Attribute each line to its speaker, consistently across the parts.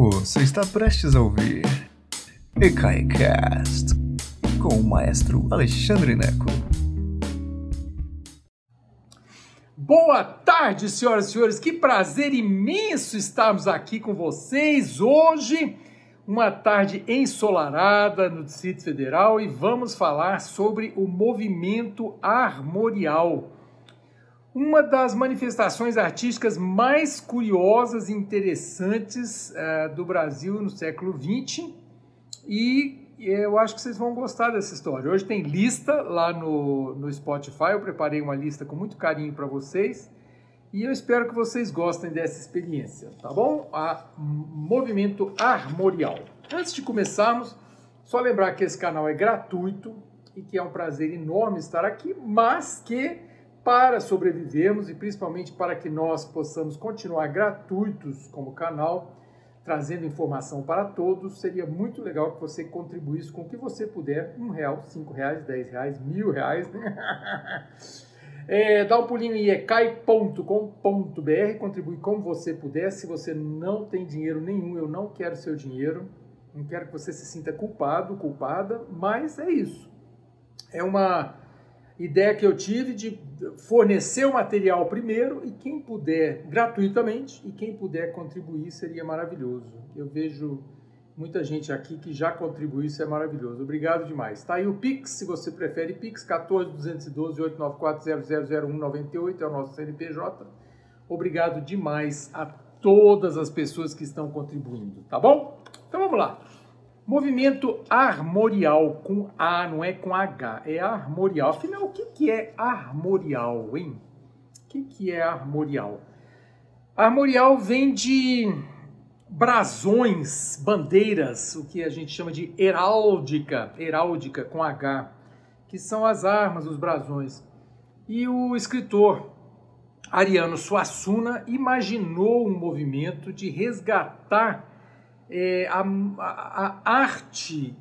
Speaker 1: Você está prestes a ouvir EKAICAST com o maestro Alexandre Neco.
Speaker 2: Boa tarde, senhoras e senhores. Que prazer imenso estarmos aqui com vocês hoje. Uma tarde ensolarada no Distrito Federal e vamos falar sobre o movimento armorial. Uma das manifestações artísticas mais curiosas e interessantes uh, do Brasil no século XX e eu acho que vocês vão gostar dessa história. Hoje tem lista lá no, no Spotify, eu preparei uma lista com muito carinho para vocês e eu espero que vocês gostem dessa experiência, tá bom? A Movimento Armorial. Antes de começarmos, só lembrar que esse canal é gratuito e que é um prazer enorme estar aqui, mas que para sobrevivermos e principalmente para que nós possamos continuar gratuitos como canal, trazendo informação para todos, seria muito legal que você contribuísse com o que você puder, um real, cinco reais, dez reais, mil reais. é, dá um pulinho em ecai.com.br, contribui como você puder. Se você não tem dinheiro nenhum, eu não quero seu dinheiro, não quero que você se sinta culpado, culpada, mas é isso. É uma ideia que eu tive de fornecer o material primeiro e quem puder gratuitamente e quem puder contribuir seria maravilhoso. Eu vejo muita gente aqui que já contribuiu, isso é maravilhoso. Obrigado demais. Tá aí o Pix, se você prefere Pix, 14 212 894 000198 é o nosso CNPJ. Obrigado demais a todas as pessoas que estão contribuindo, tá bom? Então vamos lá. Movimento armorial com A, não é com H, é armorial. Afinal, o que, que é armorial, hein? O que, que é armorial? Armorial vem de brasões, bandeiras, o que a gente chama de heráldica, heráldica com H, que são as armas, os brasões. E o escritor Ariano Suassuna imaginou um movimento de resgatar é, a, a, arte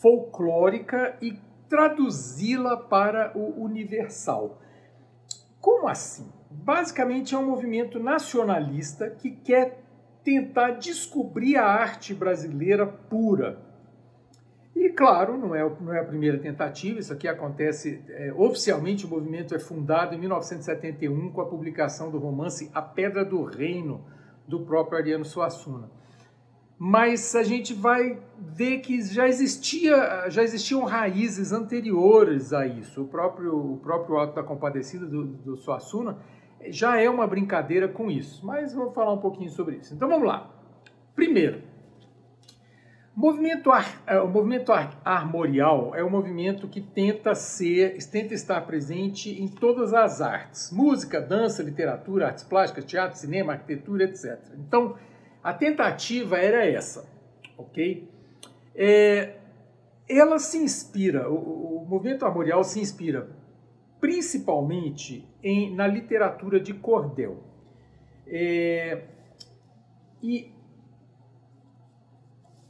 Speaker 2: folclórica e traduzi-la para o universal. Como assim? Basicamente é um movimento nacionalista que quer tentar descobrir a arte brasileira pura. E claro, não é, não é a primeira tentativa, isso aqui acontece é, oficialmente. O movimento é fundado em 1971 com a publicação do romance A Pedra do Reino, do próprio Ariano Suassuna mas a gente vai ver que já existia já existiam raízes anteriores a isso. O próprio o próprio Alto da Compadecida do, do Suassuna já é uma brincadeira com isso, mas vamos falar um pouquinho sobre isso. Então vamos lá. Primeiro, movimento ar, é, o movimento armorial é um movimento que tenta ser, tenta estar presente em todas as artes: música, dança, literatura, artes plásticas, teatro, cinema, arquitetura, etc. Então a tentativa era essa, ok? É, ela se inspira, o, o movimento armorial se inspira principalmente em, na literatura de cordel. É, e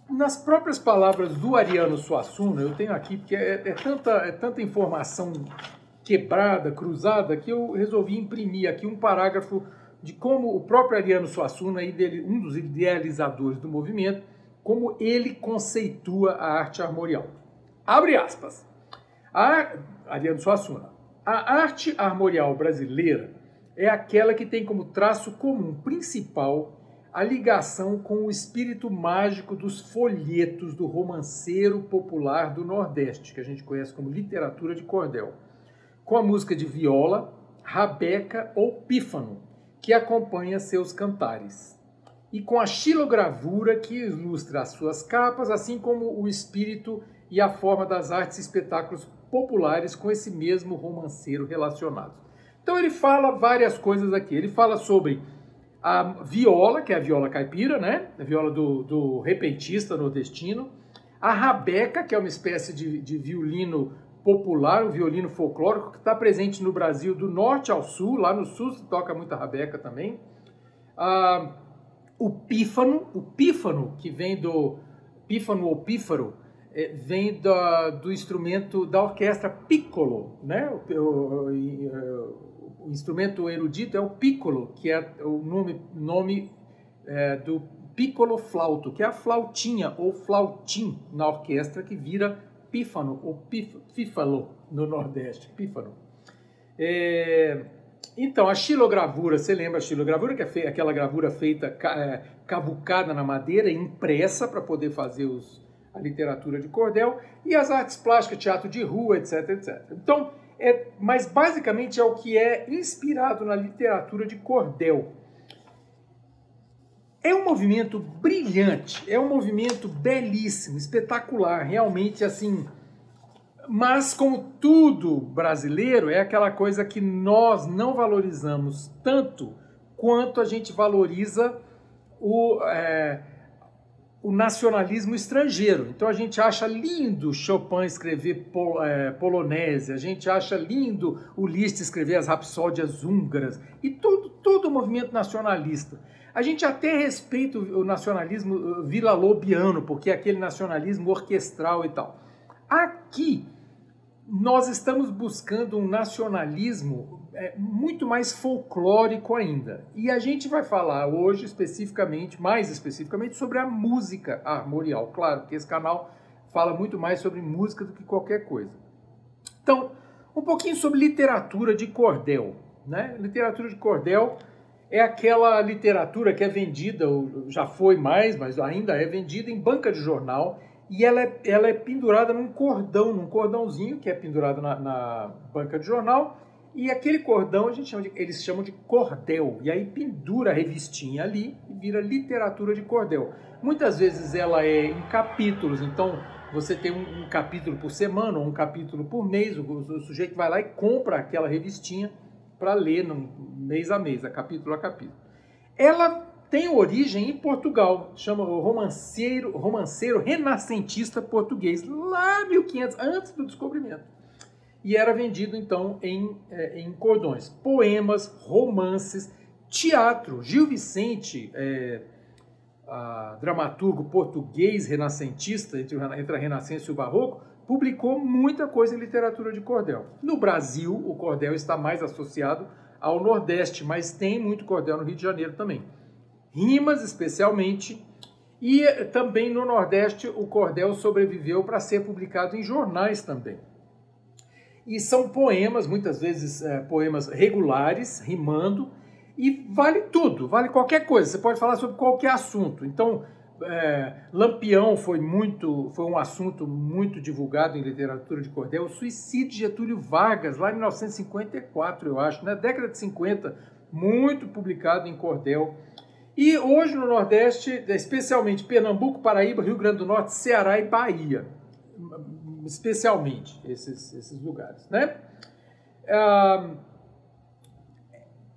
Speaker 2: nas próprias palavras do Ariano Suassuna, eu tenho aqui, porque é, é, tanta, é tanta informação quebrada, cruzada, que eu resolvi imprimir aqui um parágrafo de como o próprio Ariano Suassuna, um dos idealizadores do movimento, como ele conceitua a arte armorial. Abre aspas. A, Ariano Suassuna. A arte armorial brasileira é aquela que tem como traço comum principal a ligação com o espírito mágico dos folhetos do romanceiro popular do Nordeste, que a gente conhece como literatura de cordel, com a música de viola, rabeca ou pífano, que acompanha seus cantares, e com a xilogravura que ilustra as suas capas, assim como o espírito e a forma das artes e espetáculos populares com esse mesmo romanceiro relacionado. Então ele fala várias coisas aqui. Ele fala sobre a viola, que é a viola caipira, né? A viola do, do repentista nordestino. A rabeca, que é uma espécie de, de violino popular, o violino folclórico, que está presente no Brasil do norte ao sul, lá no sul se toca muita rabeca também. Ah, o pífano, o pífano, que vem do pífano ou pífaro, é, vem do, do instrumento da orquestra piccolo, né? O, o, o, instrumento erudito é o piccolo, que é o nome, nome é, do piccolo flauto, que é a flautinha ou flautim na orquestra que vira pífano ou pífalo no Nordeste, pífano. É, então, a xilogravura, você lembra a xilogravura, que é aquela gravura feita é, cavucada na madeira, impressa para poder fazer os, a literatura de cordel, e as artes plásticas, teatro de rua, etc, etc. Então, é, mas basicamente é o que é inspirado na literatura de cordel. É um movimento brilhante, é um movimento belíssimo, espetacular, realmente assim. Mas, como tudo brasileiro, é aquela coisa que nós não valorizamos tanto quanto a gente valoriza o, é, o nacionalismo estrangeiro. Então a gente acha lindo Chopin escrever pol, é, polonese, a gente acha lindo o Liszt escrever as rapsódias húngaras e todo, todo o movimento nacionalista. A gente até respeita o nacionalismo uh, vila-lobiano, porque é aquele nacionalismo orquestral e tal. Aqui, nós estamos buscando um nacionalismo é, muito mais folclórico ainda. E a gente vai falar hoje especificamente, mais especificamente, sobre a música armorial. Claro que esse canal fala muito mais sobre música do que qualquer coisa. Então, um pouquinho sobre literatura de cordel. Né? Literatura de cordel é aquela literatura que é vendida, já foi mais, mas ainda é vendida em banca de jornal, e ela é, ela é pendurada num cordão, num cordãozinho que é pendurado na, na banca de jornal, e aquele cordão a gente chama de, eles chamam de cordel, e aí pendura a revistinha ali e vira literatura de cordel. Muitas vezes ela é em capítulos, então você tem um, um capítulo por semana ou um capítulo por mês, o, o sujeito vai lá e compra aquela revistinha para ler no, mês a mês, a capítulo a capítulo. Ela tem origem em Portugal, chama o romanceiro, romanceiro renascentista português, lá 1500, antes do descobrimento. E era vendido então em, é, em cordões. Poemas, romances, teatro. Gil Vicente, é, dramaturgo português renascentista, entre, entre a Renascença e o Barroco, publicou muita coisa em literatura de cordel. No Brasil, o cordel está mais associado ao Nordeste, mas tem muito cordel no Rio de Janeiro também. Rimas, especialmente, e também no Nordeste o cordel sobreviveu para ser publicado em jornais também. E são poemas, muitas vezes é, poemas regulares, rimando, e vale tudo, vale qualquer coisa. Você pode falar sobre qualquer assunto. Então, é, Lampião foi muito, foi um assunto muito divulgado em literatura de cordel. O suicídio de Getúlio Vargas, lá em 1954, eu acho, na década de 50, muito publicado em cordel. E hoje no Nordeste, especialmente Pernambuco, Paraíba, Rio Grande do Norte, Ceará e Bahia, especialmente esses, esses lugares, né? Ah,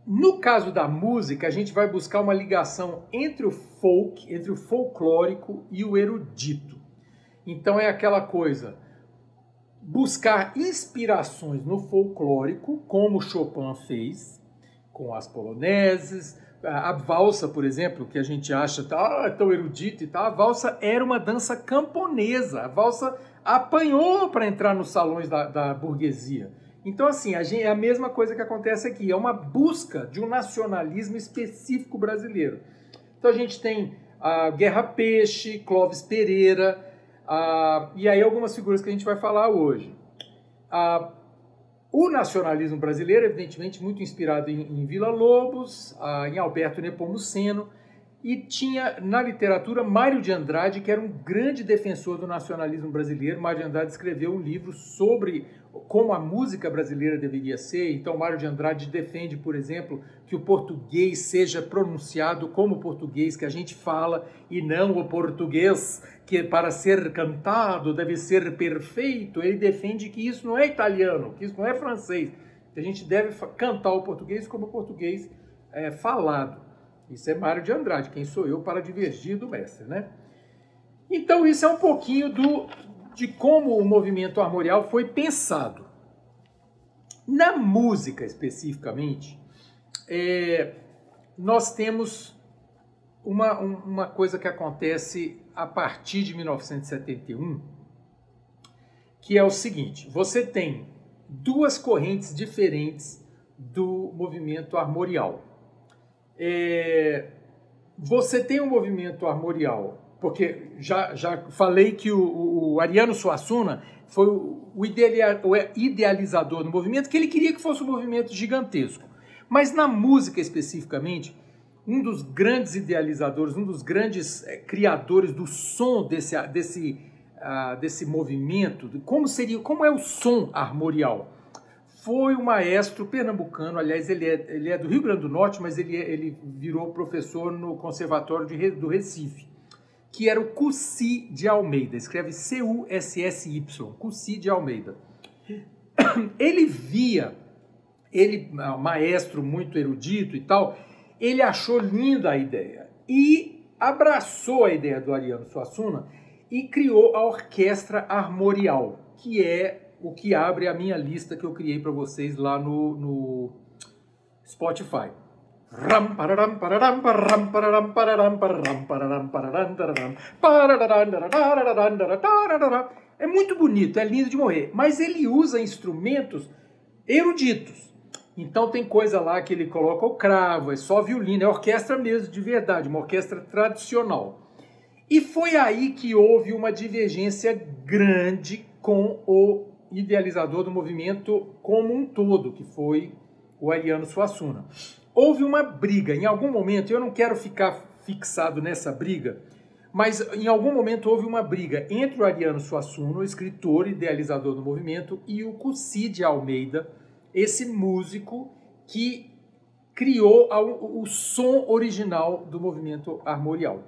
Speaker 2: no caso da música, a gente vai buscar uma ligação entre o folk, entre o folclórico e o erudito. Então é aquela coisa, buscar inspirações no folclórico, como Chopin fez, com as poloneses, a valsa, por exemplo, que a gente acha tá, tão erudita e tal, a valsa era uma dança camponesa. A valsa apanhou para entrar nos salões da, da burguesia. Então, assim, a gente, é a mesma coisa que acontece aqui, é uma busca de um nacionalismo específico brasileiro. Então, a gente tem a Guerra Peixe, Clóvis Pereira, a, e aí algumas figuras que a gente vai falar hoje. A, o nacionalismo brasileiro, evidentemente, muito inspirado em, em Vila Lobos, a, em Alberto Nepomuceno, e tinha na literatura Mário de Andrade, que era um grande defensor do nacionalismo brasileiro. Mário de Andrade escreveu um livro sobre como a música brasileira deveria ser. Então, Mário de Andrade defende, por exemplo, que o português seja pronunciado como o português que a gente fala e não o português que para ser cantado deve ser perfeito. Ele defende que isso não é italiano, que isso não é francês. Que a gente deve cantar o português como o português é, falado. Isso é Mário de Andrade, quem sou eu para divergir do mestre, né? Então isso é um pouquinho do, de como o movimento armorial foi pensado. Na música especificamente, é, nós temos uma, uma coisa que acontece a partir de 1971, que é o seguinte: você tem duas correntes diferentes do movimento armorial. É, você tem um movimento armorial, porque já, já falei que o, o Ariano Suassuna foi o, idealizador do movimento, que ele queria que fosse um movimento gigantesco. Mas na música especificamente, um dos grandes idealizadores, um dos grandes é, criadores do som desse, desse, uh, desse movimento, como seria, como é o som armorial, foi o maestro pernambucano, aliás, ele é, ele é do Rio Grande do Norte, mas ele, é, ele virou professor no Conservatório de, do Recife, que era o Cussi de Almeida, escreve C-U-S-S-Y, Cussi de Almeida. Ele via, ele, maestro muito erudito e tal, ele achou linda a ideia e abraçou a ideia do Ariano Suassuna e criou a Orquestra Armorial, que é o que abre a minha lista que eu criei para vocês lá no, no Spotify. É muito bonito, é lindo de morrer, mas ele usa instrumentos eruditos. Então tem coisa lá que ele coloca o cravo, é só violino, é orquestra mesmo, de verdade, uma orquestra tradicional. E foi aí que houve uma divergência grande com o idealizador do movimento como um todo, que foi o Ariano Suassuna. Houve uma briga, em algum momento, eu não quero ficar fixado nessa briga, mas em algum momento houve uma briga entre o Ariano Suassuna, o escritor idealizador do movimento, e o Cussi Almeida, esse músico que criou o, som original do movimento armorial.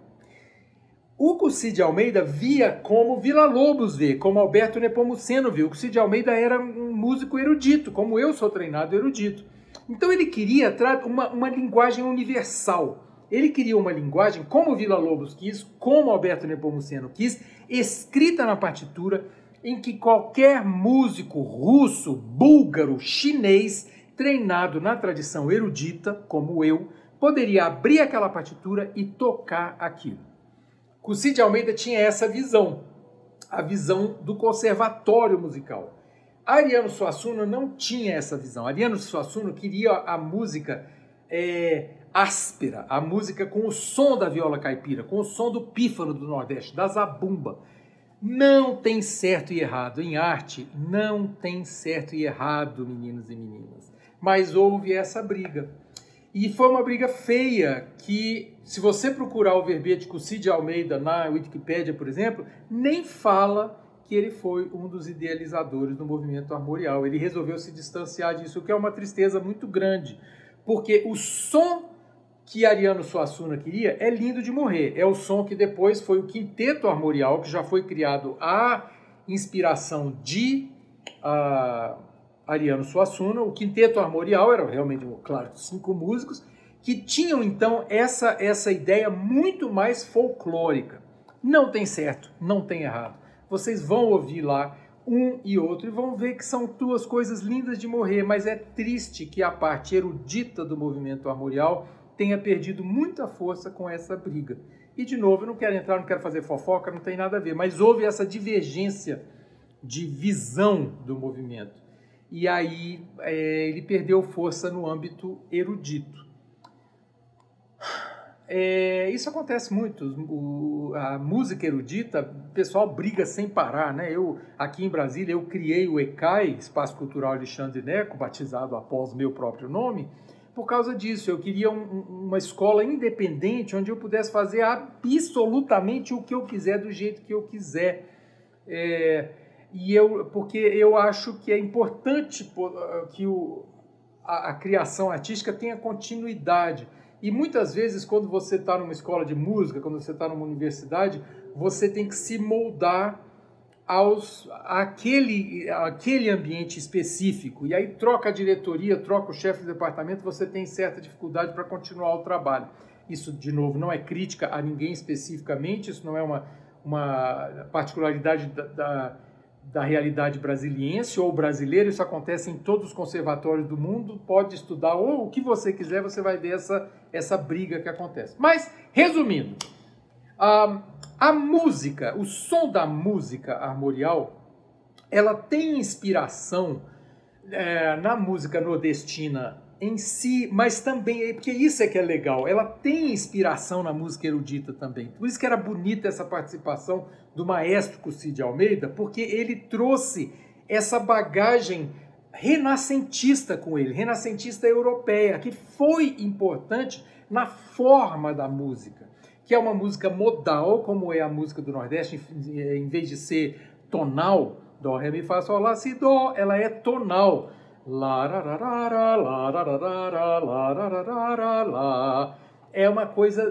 Speaker 2: O Cid Almeida via como Vila Lobos vê, como Alberto Nepomuceno viu. O Cid Almeida era um músico erudito, como eu sou treinado erudito. Então ele queria uma, uma linguagem universal. Ele queria uma linguagem como Vila Lobos quis, como Alberto Nepomuceno quis, escrita na partitura, em que qualquer músico russo, búlgaro, chinês, treinado na tradição erudita, como eu, poderia abrir aquela partitura e tocar aquilo. Cussi Almeida tinha essa visão, a visão do conservatório musical. Ariano Suassuna não tinha essa visão. Ariano Suassuna queria a música é, áspera, a música com o som da viola caipira, com o som do pífano do Nordeste, da zabumba. Não tem certo e errado. Em arte, não tem certo e errado, meninos e meninas. Mas houve essa briga. E foi uma briga feia que, se você procurar o verbete com Cid Almeida na Wikipédia, por exemplo, nem fala que ele foi um dos idealizadores do movimento armorial. Ele resolveu se distanciar disso, o que é uma tristeza muito grande, porque o som que Ariano Suassuna queria é lindo de morrer. É o som que depois foi o quinteto armorial, que já foi criado à inspiração de uh, Ariano Suassuna. O quinteto armorial era realmente, claro, cinco músicos, que tinham então essa, essa ideia muito mais folclórica. Não tem certo, não tem errado. Vocês vão ouvir lá um e outro e vão ver que são duas coisas lindas de morrer, mas é triste que a parte erudita do movimento armorial tenha perdido muita força com essa briga. E, de novo, eu não quero entrar, não quero fazer fofoca, não tem nada a ver, mas houve essa divergência de visão do movimento. E aí é, ele perdeu força no âmbito erudito. É, isso acontece muito. O, a música erudita, o pessoal briga sem parar, né? Eu aqui em Brasília eu criei o ECAI, Espaço Cultural Alexandre Neco, batizado após meu próprio nome, por causa disso. Eu queria um, uma escola independente onde eu pudesse fazer absolutamente o que eu quiser do jeito que eu quiser. É, e eu, porque eu acho que é importante que o, a, a criação artística tenha continuidade. E muitas vezes, quando você está numa escola de música, quando você está numa universidade, você tem que se moldar aos aquele, aquele ambiente específico. E aí troca a diretoria, troca o chefe do departamento, você tem certa dificuldade para continuar o trabalho. Isso, de novo, não é crítica a ninguém especificamente, isso não é uma, uma particularidade da, da, da realidade brasiliense ou brasileira, isso acontece em todos os conservatórios do mundo, pode estudar ou o que você quiser, você vai ver essa, essa briga que acontece. Mas, resumindo, um, a música, o som da música armorial, ela tem inspiração é, na música nordestina em si, mas também, porque isso é que é legal, ela tem inspiração na música erudita também. Por isso que era bonita essa participação do maestro Cid Almeida, porque ele trouxe essa bagagem renascentista com ele, renascentista europeia, que foi importante na forma da música, que é uma música modal, como é a música do Nordeste, em vez de ser tonal, dó, ré, mi, fá, sol, lá, si, dó, ela é tonal. É uma coisa,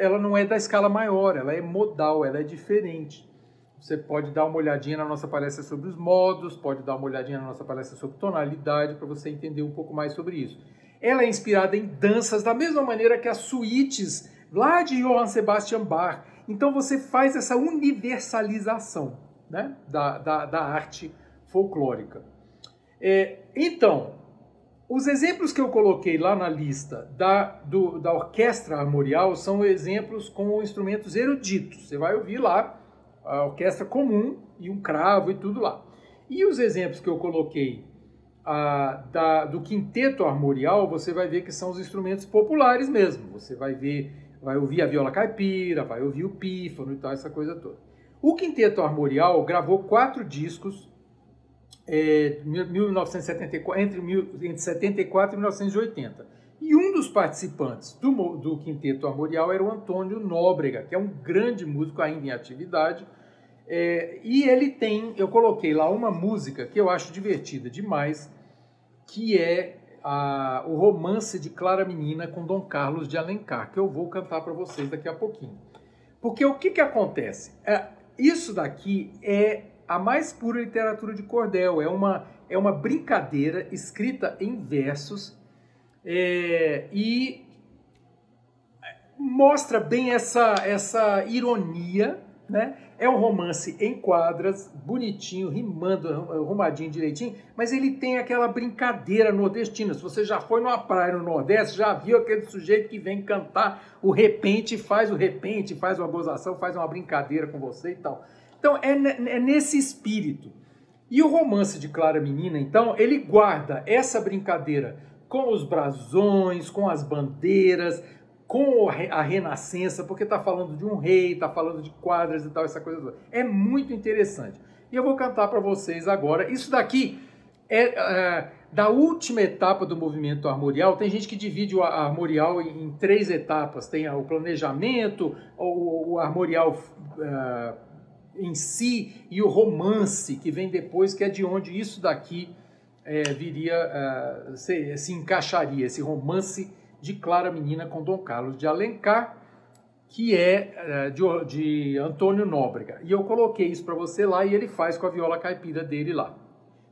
Speaker 2: ela não é da escala maior, ela é modal, ela é diferente. Você pode dar uma olhadinha na nossa palestra sobre os modos, pode dar uma olhadinha na nossa palestra sobre tonalidade, para você entender um pouco mais sobre isso. Ela é inspirada em danças, da mesma maneira que as suítes lá de Johann Sebastian Bach. Então você faz essa universalização né, da, da, da arte folclórica. É, então, os exemplos que eu coloquei lá na lista da, do, da orquestra armorial são exemplos com instrumentos eruditos. Você vai ouvir lá a orquestra comum e um cravo e tudo lá. E os exemplos que eu coloquei da, do quinteto armorial, você vai ver que são os instrumentos populares mesmo. Você vai ver, vai ouvir a viola caipira, vai ouvir o pífano e tal, essa coisa toda. O quinteto armorial gravou quatro discos é, 1974, entre, entre 74 e 1980. E um dos participantes do, do Quinteto Armorial era o Antônio Nóbrega, que é um grande músico ainda em atividade. É, e ele tem, eu coloquei lá uma música que eu acho divertida demais, que é a, o romance de Clara Menina com Dom Carlos de Alencar, que eu vou cantar para vocês daqui a pouquinho. Porque o que, que acontece? É, isso daqui é a mais pura literatura de cordel, é uma, é uma brincadeira escrita em versos é, e mostra bem essa, essa ironia, né? É um romance em quadras, bonitinho, rimando, arrumadinho direitinho, mas ele tem aquela brincadeira nordestina. Se você já foi numa praia no Nordeste, já viu aquele sujeito que vem cantar o repente, faz o repente, faz uma gozação, faz uma brincadeira com você e tal. Então é, é nesse espírito. E o romance de Clara Menina, então, ele guarda essa brincadeira com os brasões, com as bandeiras, com a renascença, porque está falando de um rei, está falando de quadras e tal, essa coisa toda. É muito interessante. E eu vou cantar para vocês agora. Isso daqui é, é, da última etapa do movimento armorial. Tem gente que divide o armorial em, três etapas: tem o planejamento, o, o armorial. É, em si e o romance que vem depois, que é de onde isso daqui é, viria, uh, se, se, encaixaria, esse romance de Clara Menina com Dom Carlos de Alencar, que é uh, de, de Antônio Nóbrega. E eu coloquei isso para você lá e ele faz com a viola caipira dele lá.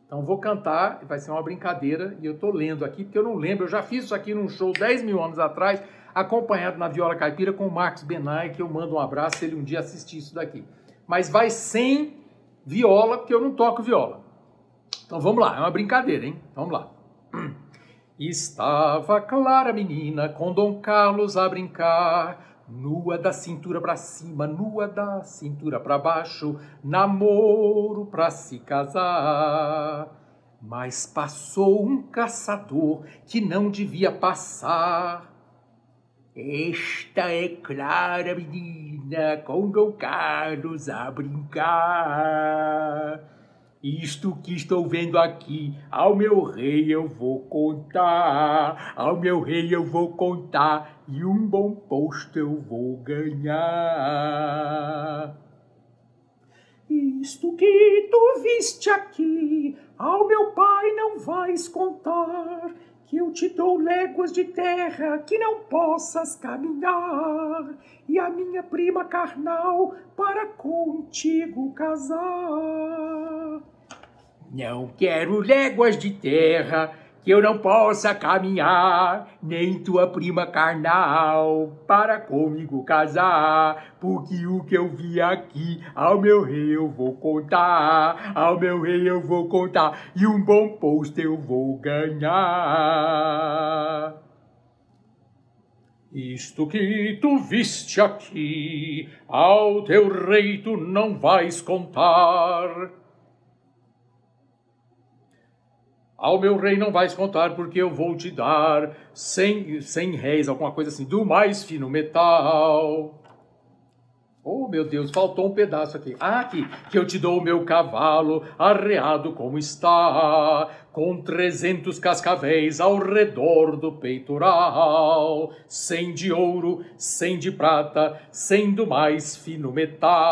Speaker 2: Então vou cantar, vai ser uma brincadeira, e eu estou lendo aqui, porque eu não lembro, eu já fiz isso aqui num show 10 mil anos atrás, acompanhado na viola caipira com o Marcos Benay, que eu mando um abraço se ele um dia assistir isso daqui. Mas vai sem viola, porque eu não toco viola. Então vamos lá, é uma brincadeira, hein? Vamos lá. Estava Clara menina com Dom Carlos a brincar, nua da cintura para cima, nua da cintura para baixo, namoro para se casar. Mas passou um caçador que não devia passar. Esta é Clara menina com Dom Carlos a brincar. Isto que estou vendo aqui, ao meu rei eu vou contar, ao meu rei eu vou contar, e um bom posto eu vou ganhar. Isto que tu viste aqui, ao meu pai não vais contar, que eu te dou léguas de terra que não possas caminhar, e a minha prima carnal para contigo casar. Não quero léguas de terra que eu não possa caminhar, nem tua prima carnal para comigo casar, porque o que eu vi aqui ao meu rei eu vou contar, ao meu rei eu vou contar, e um bom posto eu vou ganhar. Isto que tu viste aqui, ao teu rei tu não vais contar, Ao meu rei não vais contar, porque eu vou te dar cem, cem réis, alguma coisa assim, do mais fino metal. Oh, meu Deus, faltou um pedaço aqui. Ah, aqui, que eu te dou o meu cavalo, arreado como está, com trezentos cascavéis ao redor do peitoral, cem de ouro, cem de prata, cem do mais fino metal.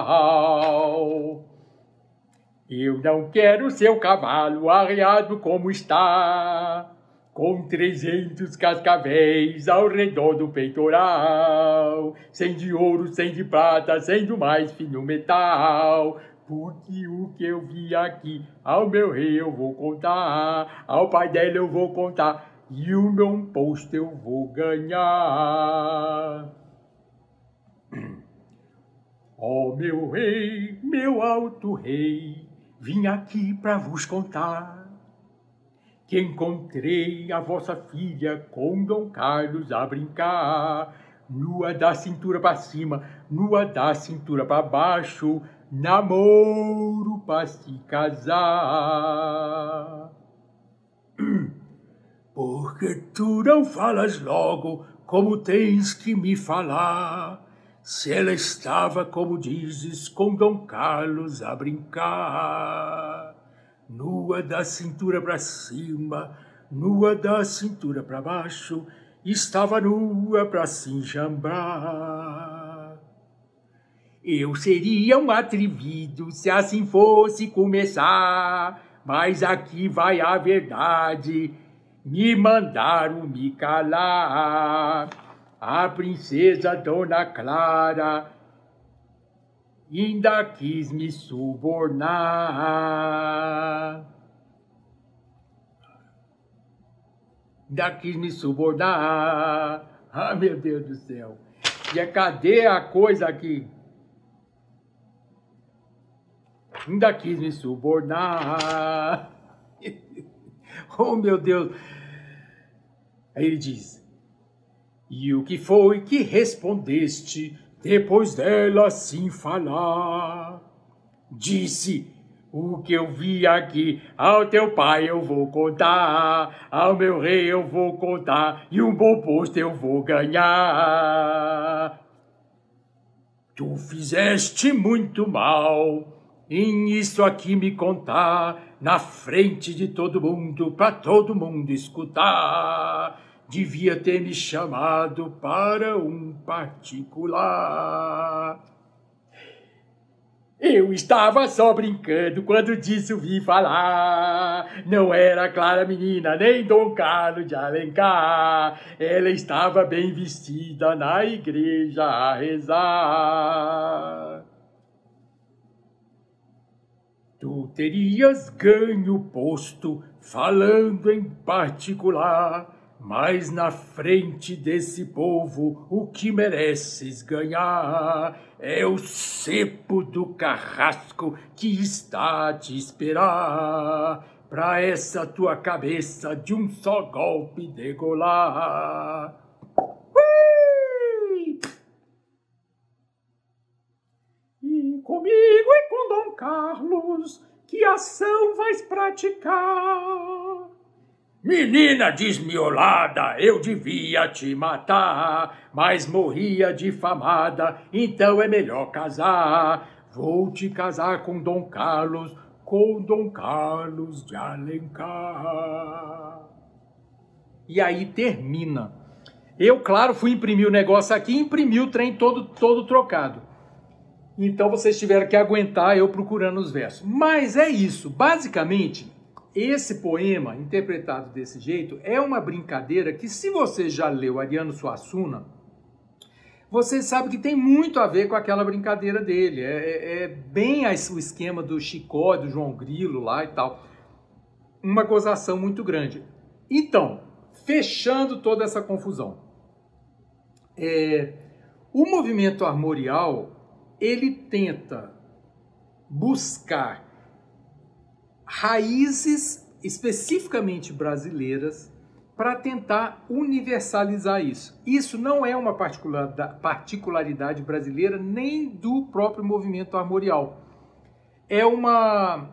Speaker 2: Eu não quero seu cavalo arreado como está, com trezentos cascavéis ao redor do peitoral, sem de ouro, sem de prata, sem do mais fino metal. Porque o que eu vi aqui, ao meu rei eu vou contar, ao pai dela eu vou contar, e o meu posto eu vou ganhar. Ó oh, meu rei, meu alto rei, vim aqui para vos contar que encontrei a vossa filha com Dom Carlos a brincar, nua da cintura para cima, nua da cintura para baixo, namoro para se casar. Porque tu não falas logo como tens que me falar, se ela estava, como dizes, com Dom Carlos a brincar nua da cintura para cima, nua da cintura para baixo, estava nua para se enjambrar. Eu seria um atrevido se assim fosse começar, mas aqui vai a verdade, me mandaram me calar. A princesa Dona Clara ainda quis me subornar. Ainda quis me subornar. Ah, meu Deus do céu. E é, cadê a coisa aqui? Ainda quis me subornar. oh, meu Deus. Aí ele diz: E o que foi que respondeste depois dela assim falar, disse: O que eu vi aqui, ao teu pai eu vou contar, ao meu rei eu vou contar, e um bom posto eu vou ganhar. Tu fizeste muito mal em isso aqui me contar, na frente de todo mundo, para todo mundo escutar devia ter me chamado para um particular. Eu estava só brincando quando disso vi falar. Não era Clara Menina nem Dom Carlos de Alencar. Ela estava bem vestida na igreja a rezar. Tu terias ganho posto falando em particular mas na frente desse povo o que mereces ganhar é o cepo do carrasco que está a te esperar pra essa tua cabeça de um só golpe degolar. E comigo e com Dom Carlos, que ação vais praticar? Menina desmiolada, eu devia te matar, mas morria difamada, então é melhor casar. Vou te casar com Dom Carlos, com Dom Carlos de Alencar. E aí termina. Eu, claro, fui imprimir o negócio aqui e imprimi o trem todo, todo trocado. Então vocês tiveram que aguentar eu procurando os versos. Mas é isso. Basicamente, esse poema, interpretado desse jeito, é uma brincadeira que, se você já leu Ariano Suassuna, você sabe que tem muito a ver com aquela brincadeira dele. É, é, é bem o esquema do Chicó, do João Grilo lá e tal. Uma gozação muito grande. Então, fechando toda essa confusão. É, o movimento armorial, ele tenta buscar raízes especificamente brasileiras para tentar universalizar isso. Isso não é uma particularidade brasileira nem do próprio movimento armorial. É uma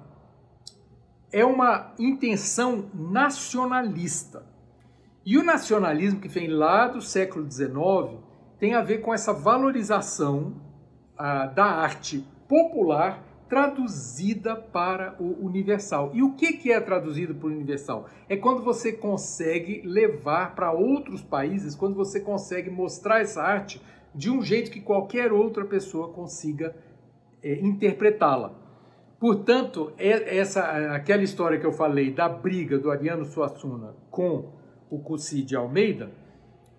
Speaker 2: é uma intenção nacionalista. E o nacionalismo que vem lá do século XIX tem a ver com essa valorização ah, da arte popular traduzida para o universal. E o que, é traduzido para o universal? É quando você consegue levar para outros países, quando você consegue mostrar essa arte de um jeito que qualquer outra pessoa consiga é, interpretá-la. Portanto, é essa aquela história que eu falei da briga do Ariano Suassuna com o Cussi de Almeida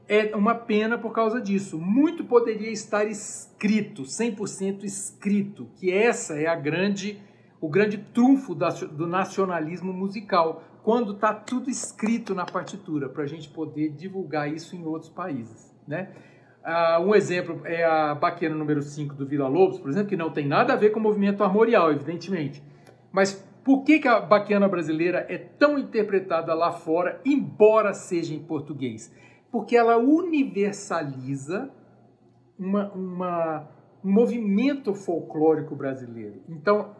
Speaker 2: é uma pena por causa disso. Muito poderia estar escrito, 100% escrito, que essa é a grande o grande trunfo do nacionalismo musical, quando está tudo escrito na partitura, para a gente poder divulgar isso em outros países. Né? Uh, um exemplo é a baquena número 5 do Vila Lobos, por exemplo, que não tem nada a ver com o movimento armorial, evidentemente. Mas por que, que a baquena brasileira é tão interpretada lá fora, embora seja em português? Porque ela universaliza uma, uma, um movimento folclórico brasileiro. Então,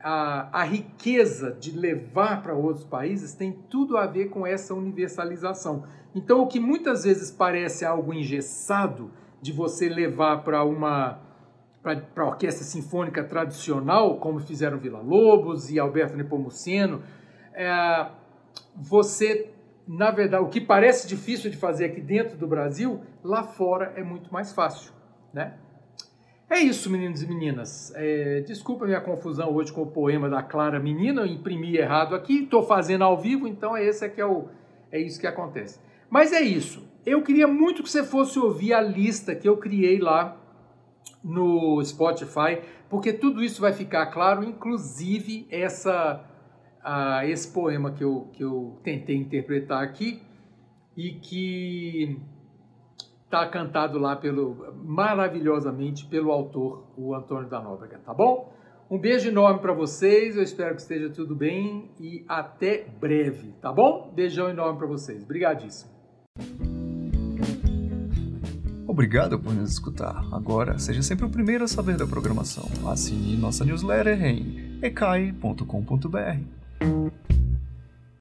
Speaker 2: a, a riqueza de levar para outros países tem tudo a ver com essa universalização. Então, o que muitas vezes parece algo engessado de você levar para uma para a orquestra sinfônica tradicional, como fizeram Vila Lobos e Alberto Nepomuceno, é, você, na verdade, o que parece difícil de fazer aqui dentro do Brasil, lá fora é muito mais fácil, né? É isso, meninos e meninas. É, desculpa minha confusão hoje com o poema da Clara Menina, eu imprimi errado aqui, estou fazendo ao vivo, então é esse aqui é, o, é isso que acontece. Mas é isso. Eu queria muito que você fosse ouvir a lista que eu criei lá no Spotify, porque tudo isso vai ficar claro, inclusive essa, uh, esse poema que eu, que eu tentei interpretar aqui e que está cantado lá pelo maravilhosamente pelo autor, o Antônio da Nóbrega, tá bom? Um beijo enorme para vocês, eu espero que esteja tudo bem e até breve, tá bom? Beijão enorme para vocês, obrigadíssimo.
Speaker 1: Obrigado por nos escutar. Agora, seja sempre o primeiro a saber da programação. Assine nossa newsletter em ecai.com.br. you